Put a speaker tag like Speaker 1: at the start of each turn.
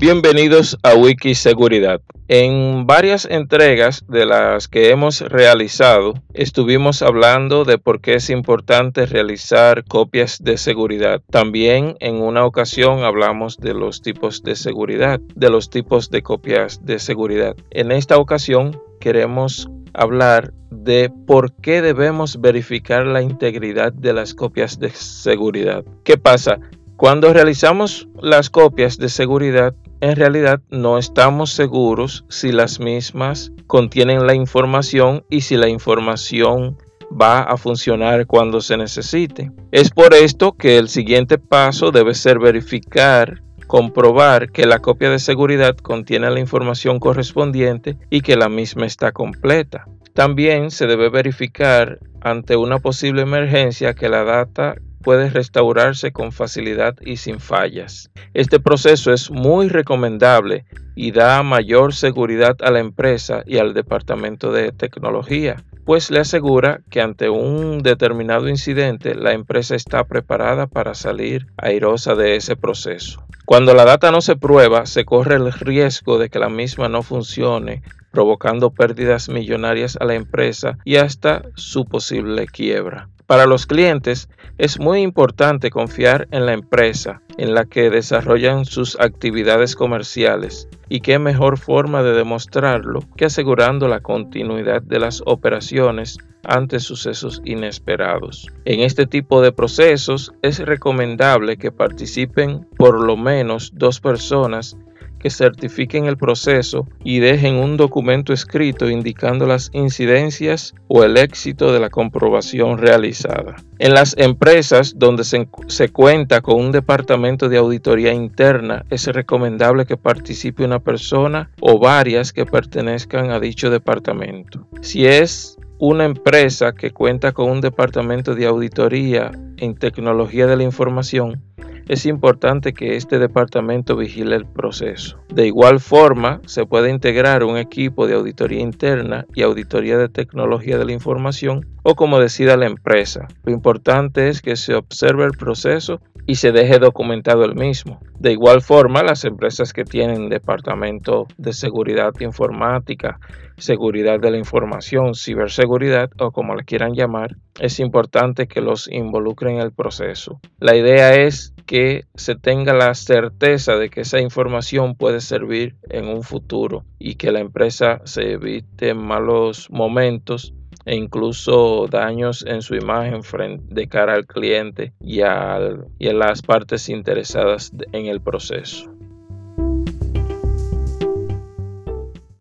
Speaker 1: Bienvenidos a Wiki Seguridad. En varias entregas de las que hemos realizado, estuvimos hablando de por qué es importante realizar copias de seguridad. También en una ocasión hablamos de los tipos de seguridad, de los tipos de copias de seguridad. En esta ocasión queremos hablar de por qué debemos verificar la integridad de las copias de seguridad. ¿Qué pasa? Cuando realizamos las copias de seguridad, en realidad no estamos seguros si las mismas contienen la información y si la información va a funcionar cuando se necesite. Es por esto que el siguiente paso debe ser verificar, comprobar que la copia de seguridad contiene la información correspondiente y que la misma está completa. También se debe verificar ante una posible emergencia que la data puede restaurarse con facilidad y sin fallas. Este proceso es muy recomendable y da mayor seguridad a la empresa y al departamento de tecnología, pues le asegura que ante un determinado incidente la empresa está preparada para salir airosa de ese proceso. Cuando la data no se prueba, se corre el riesgo de que la misma no funcione provocando pérdidas millonarias a la empresa y hasta su posible quiebra. Para los clientes es muy importante confiar en la empresa en la que desarrollan sus actividades comerciales y qué mejor forma de demostrarlo que asegurando la continuidad de las operaciones ante sucesos inesperados. En este tipo de procesos es recomendable que participen por lo menos dos personas que certifiquen el proceso y dejen un documento escrito indicando las incidencias o el éxito de la comprobación realizada. En las empresas donde se, se, cuenta con un departamento de auditoría interna, es recomendable que participe una persona o varias que pertenezcan a dicho departamento. Si es una empresa que cuenta con un departamento de auditoría en tecnología de la información, es importante que este departamento vigile el proceso. De igual forma, se puede integrar un equipo de auditoría interna y auditoría de tecnología de la información o como decida la empresa. Lo importante es que se observe el proceso y se deje documentado el mismo. De igual forma, las empresas que tienen departamento de seguridad informática, seguridad de la información, ciberseguridad o como le quieran llamar, es importante que los involucren en el proceso. La idea es que se tenga la certeza de que esa información puede servir en un futuro y que la empresa se evite malos momentos e incluso daños en su imagen de cara al cliente y, y a las partes interesadas en el proceso.